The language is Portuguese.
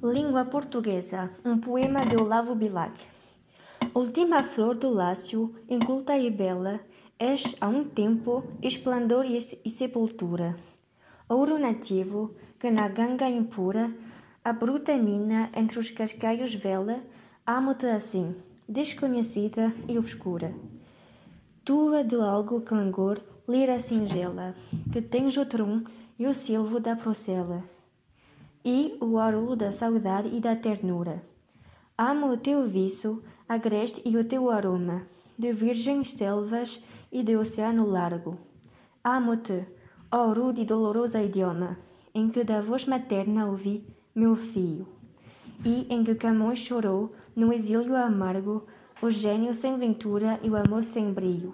Língua Portuguesa, um poema de Olavo Bilac. Última flor do Lácio, inculta e bela, és a um tempo esplendor e sepultura. Ouro nativo, que na ganga impura, a bruta mina entre os cascaios vela, amo-te assim, desconhecida e obscura. Tua de algo clangor, lira singela, que tens o trum e o silvo da procela e o arulo da saudade e da ternura. Amo o teu viço, agreste e o teu aroma, de virgens selvas e de oceano largo. Amo-te, ó rude e doloroso idioma, em que da voz materna ouvi meu filho, e em que Camões chorou, no exílio amargo, o gênio sem ventura e o amor sem brilho.